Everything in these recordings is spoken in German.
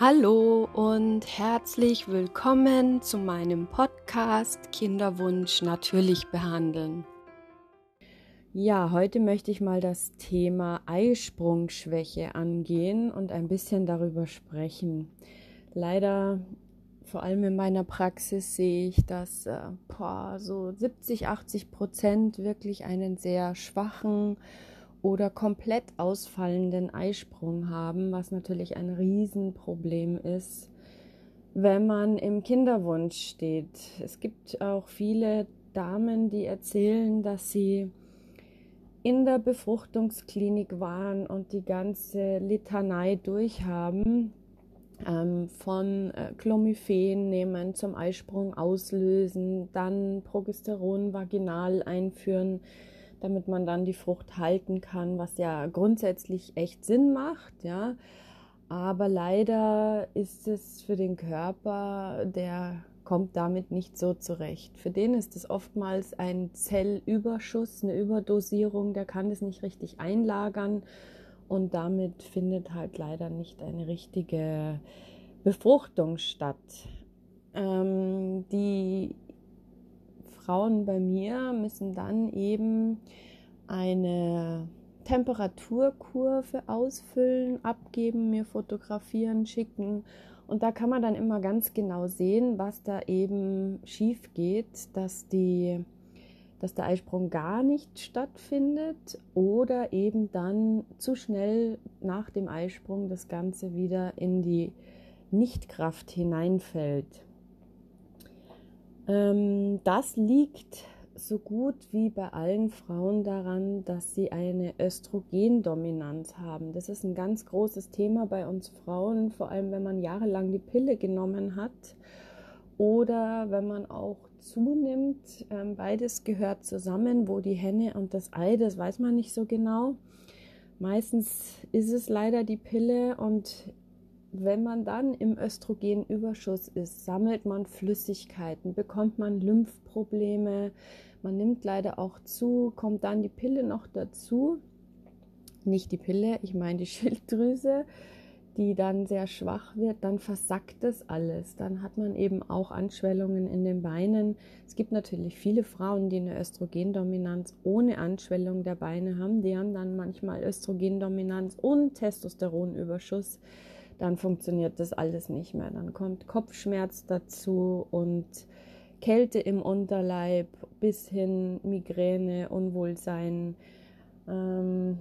Hallo und herzlich willkommen zu meinem Podcast Kinderwunsch natürlich behandeln. Ja, heute möchte ich mal das Thema Eisprungschwäche angehen und ein bisschen darüber sprechen. Leider, vor allem in meiner Praxis, sehe ich, dass äh, boah, so 70, 80 Prozent wirklich einen sehr schwachen oder komplett ausfallenden Eisprung haben, was natürlich ein Riesenproblem ist, wenn man im Kinderwunsch steht. Es gibt auch viele Damen, die erzählen, dass sie in der Befruchtungsklinik waren und die ganze Litanei durchhaben, ähm, von äh, Clomiphen nehmen, zum Eisprung auslösen, dann Progesteron vaginal einführen, damit man dann die Frucht halten kann, was ja grundsätzlich echt Sinn macht, ja. Aber leider ist es für den Körper, der kommt damit nicht so zurecht. Für den ist es oftmals ein Zellüberschuss, eine Überdosierung, der kann das nicht richtig einlagern und damit findet halt leider nicht eine richtige Befruchtung statt. Ähm, die Frauen bei mir müssen dann eben eine Temperaturkurve ausfüllen, abgeben, mir fotografieren, schicken. Und da kann man dann immer ganz genau sehen, was da eben schief geht, dass, die, dass der Eisprung gar nicht stattfindet oder eben dann zu schnell nach dem Eisprung das Ganze wieder in die Nichtkraft hineinfällt. Ähm, das liegt so gut wie bei allen Frauen daran, dass sie eine Östrogendominanz haben. Das ist ein ganz großes Thema bei uns Frauen, vor allem wenn man jahrelang die Pille genommen hat oder wenn man auch zunimmt. Ähm, beides gehört zusammen, wo die Henne und das Ei, das weiß man nicht so genau. Meistens ist es leider die Pille und wenn man dann im Östrogenüberschuss ist, sammelt man Flüssigkeiten, bekommt man Lymphprobleme, man nimmt leider auch zu, kommt dann die Pille noch dazu. Nicht die Pille, ich meine die Schilddrüse, die dann sehr schwach wird, dann versackt das alles. Dann hat man eben auch Anschwellungen in den Beinen. Es gibt natürlich viele Frauen, die eine Östrogendominanz ohne Anschwellung der Beine haben. Die haben dann manchmal Östrogendominanz und Testosteronüberschuss dann funktioniert das alles nicht mehr. Dann kommt Kopfschmerz dazu und Kälte im Unterleib bis hin Migräne, Unwohlsein. Ähm,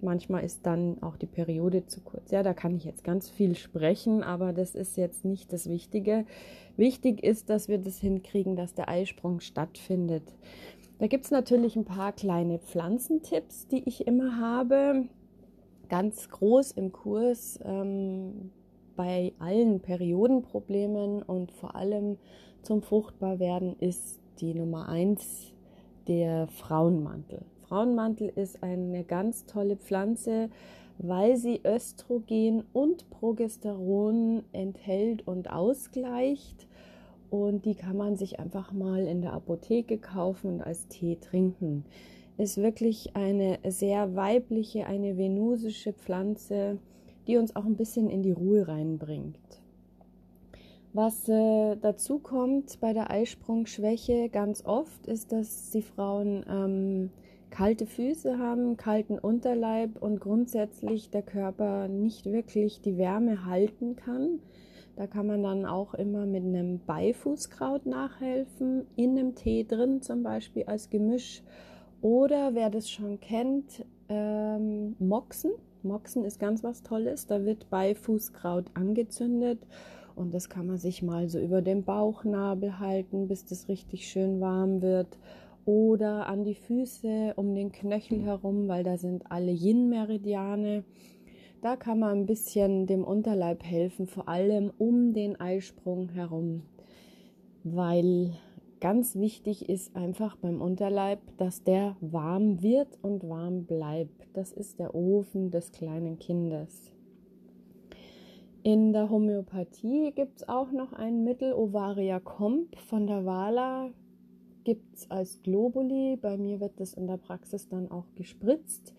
manchmal ist dann auch die Periode zu kurz. Ja, da kann ich jetzt ganz viel sprechen, aber das ist jetzt nicht das Wichtige. Wichtig ist, dass wir das hinkriegen, dass der Eisprung stattfindet. Da gibt es natürlich ein paar kleine Pflanzentipps, die ich immer habe ganz groß im Kurs ähm, bei allen Periodenproblemen und vor allem zum Fruchtbarwerden ist die Nummer eins der Frauenmantel. Frauenmantel ist eine ganz tolle Pflanze, weil sie Östrogen und Progesteron enthält und ausgleicht. Und die kann man sich einfach mal in der Apotheke kaufen und als Tee trinken ist wirklich eine sehr weibliche, eine venusische Pflanze, die uns auch ein bisschen in die Ruhe reinbringt. Was äh, dazu kommt bei der Eisprungschwäche ganz oft, ist, dass die Frauen ähm, kalte Füße haben, kalten Unterleib und grundsätzlich der Körper nicht wirklich die Wärme halten kann. Da kann man dann auch immer mit einem Beifußkraut nachhelfen, in einem Tee drin zum Beispiel als Gemisch oder wer das schon kennt, ähm, Moxen. Moxen ist ganz was Tolles. Da wird Beifußkraut angezündet und das kann man sich mal so über den Bauchnabel halten, bis das richtig schön warm wird. Oder an die Füße um den Knöchel herum, weil da sind alle Yin-Meridiane. Da kann man ein bisschen dem Unterleib helfen, vor allem um den Eisprung herum, weil ganz wichtig ist einfach beim Unterleib, dass der warm wird und warm bleibt. Das ist der Ofen des kleinen Kindes. In der Homöopathie gibt es auch noch ein Mittel, Ovaria Comp von der Wala. Gibt es als Globuli. Bei mir wird das in der Praxis dann auch gespritzt.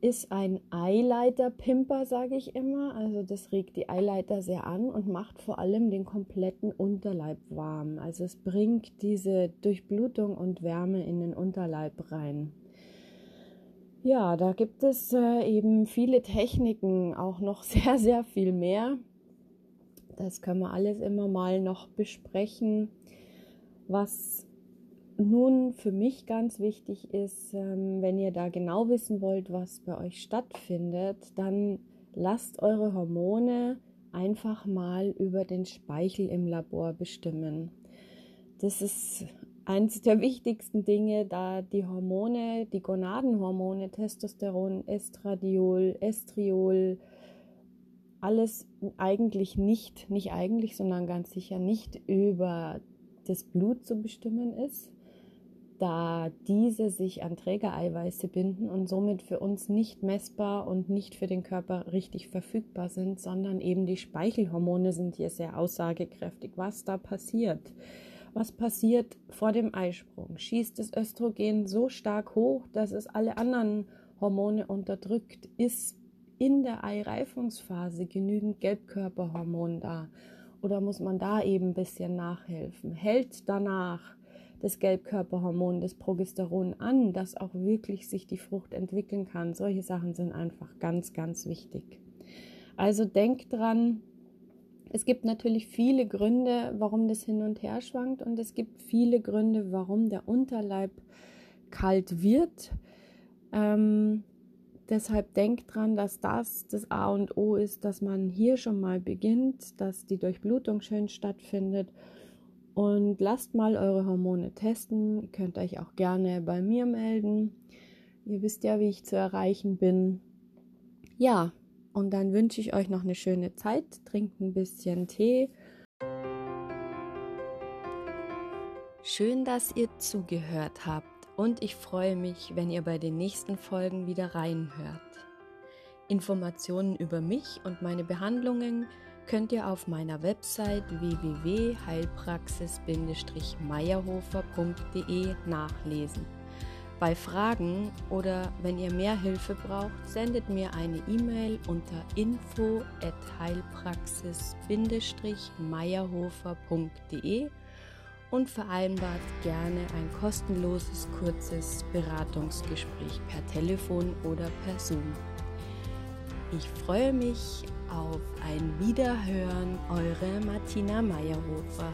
Ist ein Eileiter-Pimper, sage ich immer. Also das regt die Eileiter sehr an und macht vor allem den kompletten Unterleib warm. Also es bringt diese Durchblutung und Wärme in den Unterleib rein. Ja, da gibt es äh, eben viele Techniken, auch noch sehr, sehr viel mehr. Das können wir alles immer mal noch besprechen. Was nun für mich ganz wichtig ist, ähm, wenn ihr da genau wissen wollt, was bei euch stattfindet, dann lasst eure Hormone einfach mal über den Speichel im Labor bestimmen. Das ist eines der wichtigsten Dinge, da die Hormone, die Gonadenhormone, Testosteron, Estradiol, Estriol, alles eigentlich nicht, nicht eigentlich, sondern ganz sicher nicht über das Blut zu bestimmen ist, da diese sich an Trägereiweiße binden und somit für uns nicht messbar und nicht für den Körper richtig verfügbar sind, sondern eben die Speichelhormone sind hier sehr aussagekräftig, was da passiert. Was passiert vor dem Eisprung? Schießt das Östrogen so stark hoch, dass es alle anderen Hormone unterdrückt? Ist in der Eireifungsphase genügend Gelbkörperhormon da? Oder muss man da eben ein bisschen nachhelfen? Hält danach das Gelbkörperhormon, das Progesteron an, dass auch wirklich sich die Frucht entwickeln kann. Solche Sachen sind einfach ganz, ganz wichtig. Also denkt dran, es gibt natürlich viele Gründe, warum das hin und her schwankt und es gibt viele Gründe, warum der Unterleib kalt wird. Ähm, deshalb denkt dran, dass das das A und O ist, dass man hier schon mal beginnt, dass die Durchblutung schön stattfindet und lasst mal eure Hormone testen. Ihr könnt euch auch gerne bei mir melden. Ihr wisst ja, wie ich zu erreichen bin. Ja, und dann wünsche ich euch noch eine schöne Zeit. Trinkt ein bisschen Tee. Schön, dass ihr zugehört habt und ich freue mich, wenn ihr bei den nächsten Folgen wieder reinhört. Informationen über mich und meine Behandlungen könnt ihr auf meiner Website www.heilpraxis-meierhofer.de nachlesen. Bei Fragen oder wenn ihr mehr Hilfe braucht, sendet mir eine E-Mail unter info@heilpraxis-meierhofer.de und vereinbart gerne ein kostenloses kurzes Beratungsgespräch per Telefon oder per Zoom. Ich freue mich auf ein Wiederhören, eure Martina Meyerhofer.